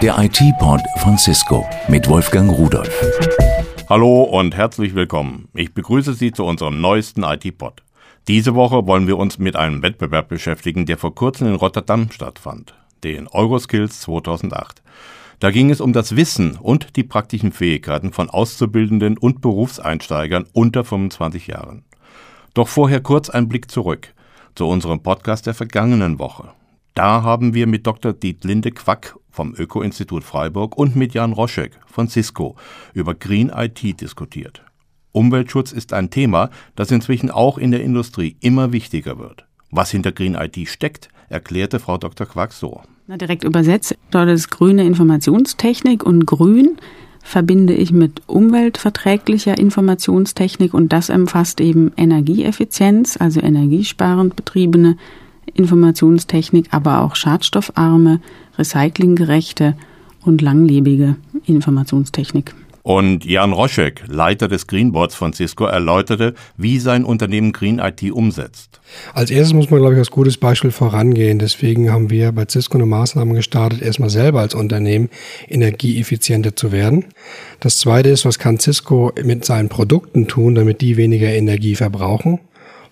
Der IT-Pod von Cisco mit Wolfgang Rudolf. Hallo und herzlich willkommen. Ich begrüße Sie zu unserem neuesten IT-Pod. Diese Woche wollen wir uns mit einem Wettbewerb beschäftigen, der vor kurzem in Rotterdam stattfand, den Euroskills 2008. Da ging es um das Wissen und die praktischen Fähigkeiten von Auszubildenden und Berufseinsteigern unter 25 Jahren. Doch vorher kurz ein Blick zurück zu unserem Podcast der vergangenen Woche. Da haben wir mit Dr. Dietlinde Quack vom Öko-Institut Freiburg und mit Jan Roschek von Cisco über Green IT diskutiert. Umweltschutz ist ein Thema, das inzwischen auch in der Industrie immer wichtiger wird. Was hinter Green IT steckt, erklärte Frau Dr. Quack so. Na, direkt übersetzt, dort ist grüne Informationstechnik und grün verbinde ich mit umweltverträglicher Informationstechnik und das umfasst eben Energieeffizienz, also energiesparend betriebene Informationstechnik, aber auch schadstoffarme, recyclinggerechte und langlebige Informationstechnik. Und Jan Roschek, Leiter des Greenboards von Cisco, erläuterte, wie sein Unternehmen Green IT umsetzt. Als erstes muss man, glaube ich, als gutes Beispiel vorangehen. Deswegen haben wir bei Cisco eine Maßnahme gestartet, erstmal selber als Unternehmen energieeffizienter zu werden. Das zweite ist, was kann Cisco mit seinen Produkten tun, damit die weniger Energie verbrauchen?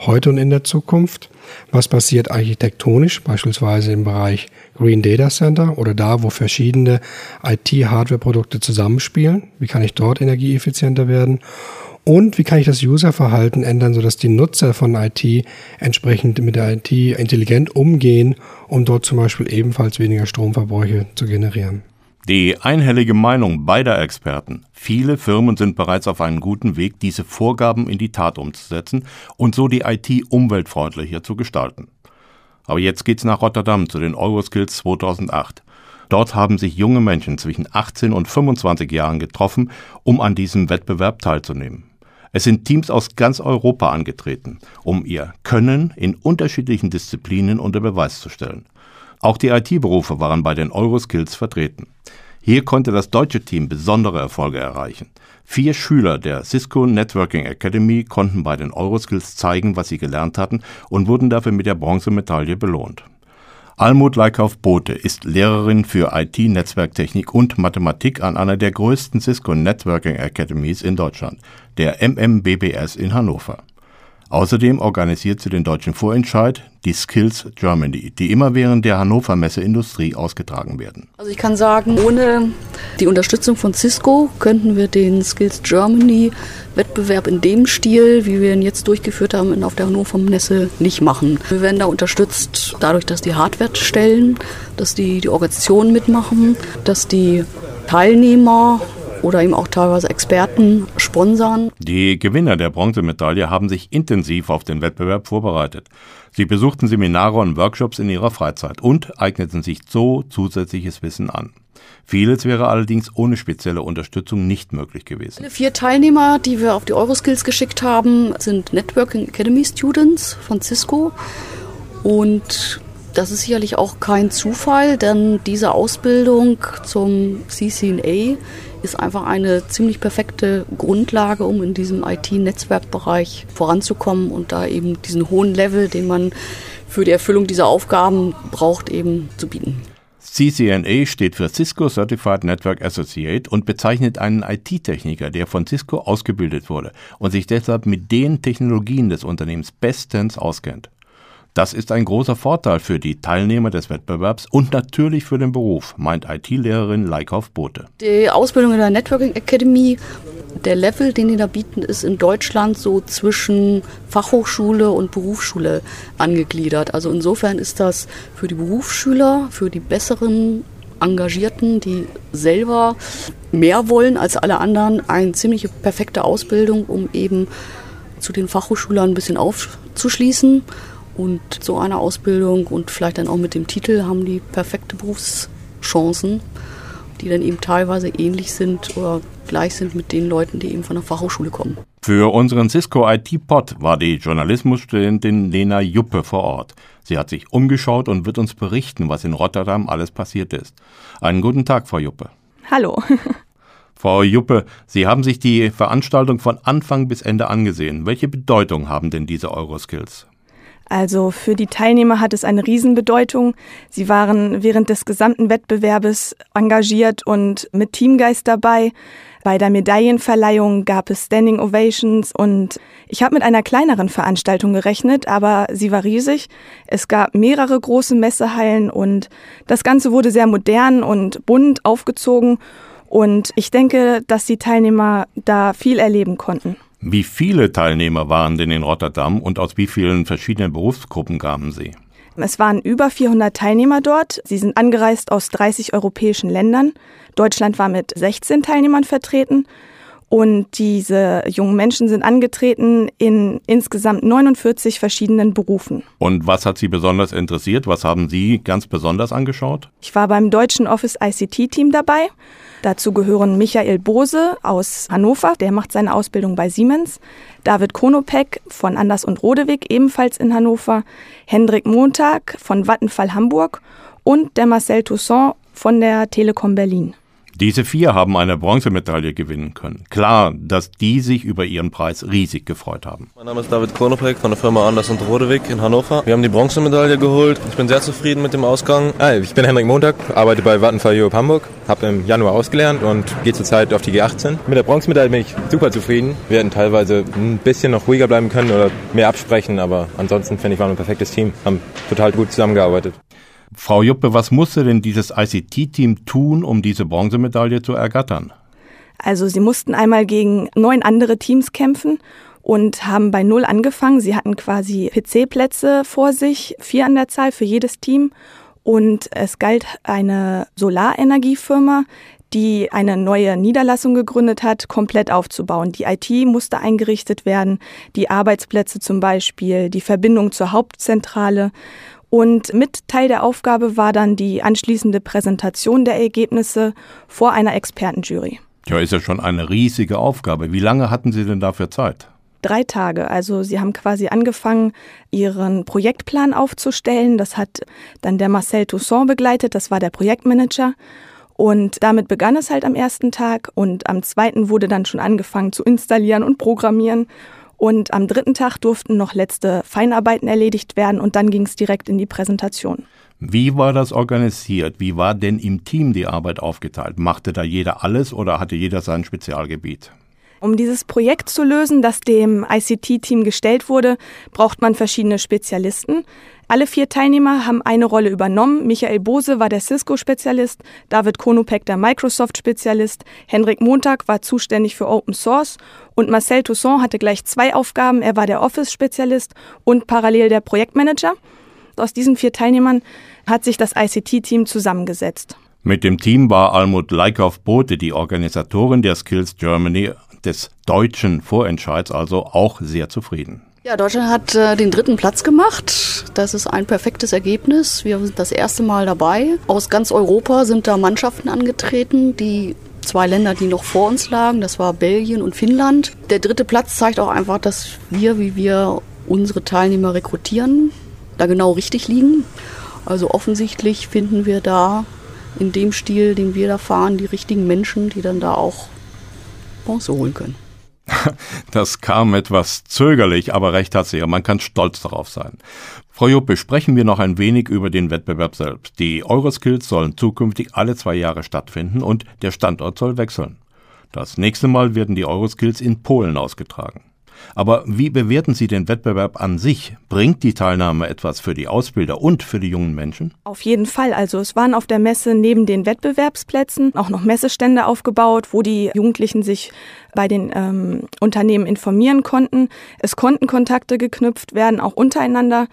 Heute und in der Zukunft. Was passiert architektonisch, beispielsweise im Bereich Green Data Center oder da, wo verschiedene IT-Hardware-Produkte zusammenspielen? Wie kann ich dort energieeffizienter werden? Und wie kann ich das Userverhalten ändern, sodass die Nutzer von IT entsprechend mit der IT intelligent umgehen, um dort zum Beispiel ebenfalls weniger Stromverbräuche zu generieren? Die einhellige Meinung beider Experten, viele Firmen sind bereits auf einem guten Weg, diese Vorgaben in die Tat umzusetzen und so die IT umweltfreundlicher zu gestalten. Aber jetzt geht's nach Rotterdam zu den Euroskills 2008. Dort haben sich junge Menschen zwischen 18 und 25 Jahren getroffen, um an diesem Wettbewerb teilzunehmen. Es sind Teams aus ganz Europa angetreten, um ihr Können in unterschiedlichen Disziplinen unter Beweis zu stellen. Auch die IT-Berufe waren bei den Euroskills vertreten. Hier konnte das deutsche Team besondere Erfolge erreichen. Vier Schüler der Cisco Networking Academy konnten bei den Euroskills zeigen, was sie gelernt hatten und wurden dafür mit der Bronzemedaille belohnt. Almut Leikauf-Bote ist Lehrerin für IT-Netzwerktechnik und Mathematik an einer der größten Cisco Networking Academies in Deutschland, der MMBBS in Hannover. Außerdem organisiert sie den deutschen Vorentscheid, die Skills Germany, die immer während der Hannover Messe Industrie ausgetragen werden. Also ich kann sagen, ohne die Unterstützung von Cisco könnten wir den Skills Germany Wettbewerb in dem Stil, wie wir ihn jetzt durchgeführt haben auf der Hannover Messe, nicht machen. Wir werden da unterstützt dadurch, dass die Hardware stellen, dass die, die Organisationen mitmachen, dass die Teilnehmer oder eben auch teilweise Experten sponsern. Die Gewinner der Bronzemedaille haben sich intensiv auf den Wettbewerb vorbereitet. Sie besuchten Seminare und Workshops in ihrer Freizeit und eigneten sich so zusätzliches Wissen an. Vieles wäre allerdings ohne spezielle Unterstützung nicht möglich gewesen. Alle vier Teilnehmer, die wir auf die Euroskills geschickt haben, sind Networking Academy Students von Cisco und das ist sicherlich auch kein Zufall, denn diese Ausbildung zum CCNA ist einfach eine ziemlich perfekte Grundlage, um in diesem IT-Netzwerkbereich voranzukommen und da eben diesen hohen Level, den man für die Erfüllung dieser Aufgaben braucht, eben zu bieten. CCNA steht für Cisco Certified Network Associate und bezeichnet einen IT-Techniker, der von Cisco ausgebildet wurde und sich deshalb mit den Technologien des Unternehmens bestens auskennt. Das ist ein großer Vorteil für die Teilnehmer des Wettbewerbs und natürlich für den Beruf, meint IT-Lehrerin Leikauf Bote. Die Ausbildung in der Networking Academy, der Level, den die da bieten, ist in Deutschland so zwischen Fachhochschule und Berufsschule angegliedert. Also insofern ist das für die Berufsschüler, für die besseren Engagierten, die selber mehr wollen als alle anderen, eine ziemlich perfekte Ausbildung, um eben zu den Fachhochschülern ein bisschen aufzuschließen und so eine Ausbildung und vielleicht dann auch mit dem Titel haben die perfekte Berufschancen, die dann eben teilweise ähnlich sind oder gleich sind mit den Leuten, die eben von der Fachhochschule kommen. Für unseren Cisco IT-Pod war die Journalismusstudentin Lena Juppe vor Ort. Sie hat sich umgeschaut und wird uns berichten, was in Rotterdam alles passiert ist. Einen guten Tag, Frau Juppe. Hallo. Frau Juppe, Sie haben sich die Veranstaltung von Anfang bis Ende angesehen. Welche Bedeutung haben denn diese Euroskills? Also für die Teilnehmer hat es eine Riesenbedeutung. Sie waren während des gesamten Wettbewerbes engagiert und mit Teamgeist dabei. Bei der Medaillenverleihung gab es Standing Ovations und ich habe mit einer kleineren Veranstaltung gerechnet, aber sie war riesig. Es gab mehrere große Messehallen und das Ganze wurde sehr modern und bunt aufgezogen und ich denke, dass die Teilnehmer da viel erleben konnten. Wie viele Teilnehmer waren denn in Rotterdam und aus wie vielen verschiedenen Berufsgruppen kamen sie? Es waren über 400 Teilnehmer dort. Sie sind angereist aus 30 europäischen Ländern. Deutschland war mit 16 Teilnehmern vertreten. Und diese jungen Menschen sind angetreten in insgesamt 49 verschiedenen Berufen. Und was hat Sie besonders interessiert? Was haben Sie ganz besonders angeschaut? Ich war beim deutschen Office ICT-Team dabei. Dazu gehören Michael Bose aus Hannover, der macht seine Ausbildung bei Siemens. David Konopek von Anders und Rodewig, ebenfalls in Hannover. Hendrik Montag von Vattenfall Hamburg und der Marcel Toussaint von der Telekom Berlin. Diese vier haben eine Bronzemedaille gewinnen können. Klar, dass die sich über ihren Preis riesig gefreut haben. Mein Name ist David Konopek von der Firma Anders und Rodewig in Hannover. Wir haben die Bronzemedaille geholt. Ich bin sehr zufrieden mit dem Ausgang. Hi, ich bin Henrik Montag, arbeite bei Vattenfall Europe Hamburg, habe im Januar ausgelernt und gehe zurzeit auf die G18. Mit der Bronzemedaille bin ich super zufrieden. Wir hätten teilweise ein bisschen noch ruhiger bleiben können oder mehr absprechen, aber ansonsten finde ich, waren wir ein perfektes Team, haben total gut zusammengearbeitet. Frau Juppe, was musste denn dieses ICT-Team tun, um diese Bronzemedaille zu ergattern? Also sie mussten einmal gegen neun andere Teams kämpfen und haben bei Null angefangen. Sie hatten quasi PC-Plätze vor sich, vier an der Zahl für jedes Team. Und es galt eine Solarenergiefirma, die eine neue Niederlassung gegründet hat, komplett aufzubauen. Die IT musste eingerichtet werden, die Arbeitsplätze zum Beispiel, die Verbindung zur Hauptzentrale. Und mit Teil der Aufgabe war dann die anschließende Präsentation der Ergebnisse vor einer Expertenjury. Ja, ist ja schon eine riesige Aufgabe. Wie lange hatten Sie denn dafür Zeit? Drei Tage. Also Sie haben quasi angefangen, Ihren Projektplan aufzustellen. Das hat dann der Marcel Toussaint begleitet. Das war der Projektmanager. Und damit begann es halt am ersten Tag. Und am zweiten wurde dann schon angefangen zu installieren und programmieren. Und am dritten Tag durften noch letzte Feinarbeiten erledigt werden und dann ging es direkt in die Präsentation. Wie war das organisiert? Wie war denn im Team die Arbeit aufgeteilt? Machte da jeder alles oder hatte jeder sein Spezialgebiet? Um dieses Projekt zu lösen, das dem ICT-Team gestellt wurde, braucht man verschiedene Spezialisten. Alle vier Teilnehmer haben eine Rolle übernommen. Michael Bose war der Cisco-Spezialist, David Konopek der Microsoft-Spezialist, Henrik Montag war zuständig für Open Source und Marcel Toussaint hatte gleich zwei Aufgaben. Er war der Office-Spezialist und parallel der Projektmanager. Aus diesen vier Teilnehmern hat sich das ICT-Team zusammengesetzt. Mit dem Team war Almut Leikauf-Bote, die Organisatorin der Skills Germany des deutschen Vorentscheids, also auch sehr zufrieden. Ja, Deutschland hat äh, den dritten Platz gemacht. Das ist ein perfektes Ergebnis. Wir sind das erste Mal dabei. Aus ganz Europa sind da Mannschaften angetreten, die zwei Länder, die noch vor uns lagen. Das war Belgien und Finnland. Der dritte Platz zeigt auch einfach, dass wir, wie wir unsere Teilnehmer rekrutieren, da genau richtig liegen. Also offensichtlich finden wir da in dem Stil, den wir da fahren, die richtigen Menschen, die dann da auch Bronze holen können. Das kam etwas zögerlich, aber recht hat sie ja. Man kann stolz darauf sein. Frau Jupp, besprechen wir noch ein wenig über den Wettbewerb selbst. Die Euroskills sollen zukünftig alle zwei Jahre stattfinden und der Standort soll wechseln. Das nächste Mal werden die Euroskills in Polen ausgetragen. Aber wie bewerten Sie den Wettbewerb an sich? Bringt die Teilnahme etwas für die Ausbilder und für die jungen Menschen? Auf jeden Fall. Also es waren auf der Messe neben den Wettbewerbsplätzen auch noch Messestände aufgebaut, wo die Jugendlichen sich bei den ähm, Unternehmen informieren konnten. Es konnten Kontakte geknüpft werden, auch untereinander.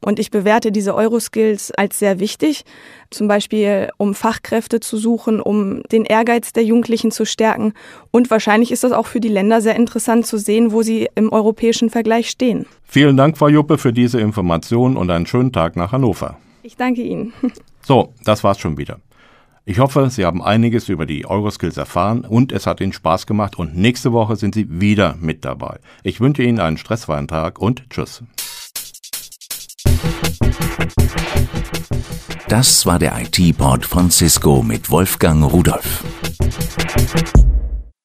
Und ich bewerte diese Euroskills als sehr wichtig, zum Beispiel um Fachkräfte zu suchen, um den Ehrgeiz der Jugendlichen zu stärken. Und wahrscheinlich ist das auch für die Länder sehr interessant zu sehen, wo sie im europäischen Vergleich stehen. Vielen Dank, Frau Juppe, für diese Information und einen schönen Tag nach Hannover. Ich danke Ihnen. So, das war's schon wieder. Ich hoffe, Sie haben einiges über die Euroskills erfahren und es hat Ihnen Spaß gemacht und nächste Woche sind Sie wieder mit dabei. Ich wünsche Ihnen einen stressfreien Tag und Tschüss. Das war der IT-Port von Cisco mit Wolfgang Rudolf.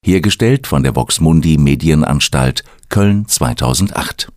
Hergestellt von der Voxmundi Medienanstalt Köln 2008.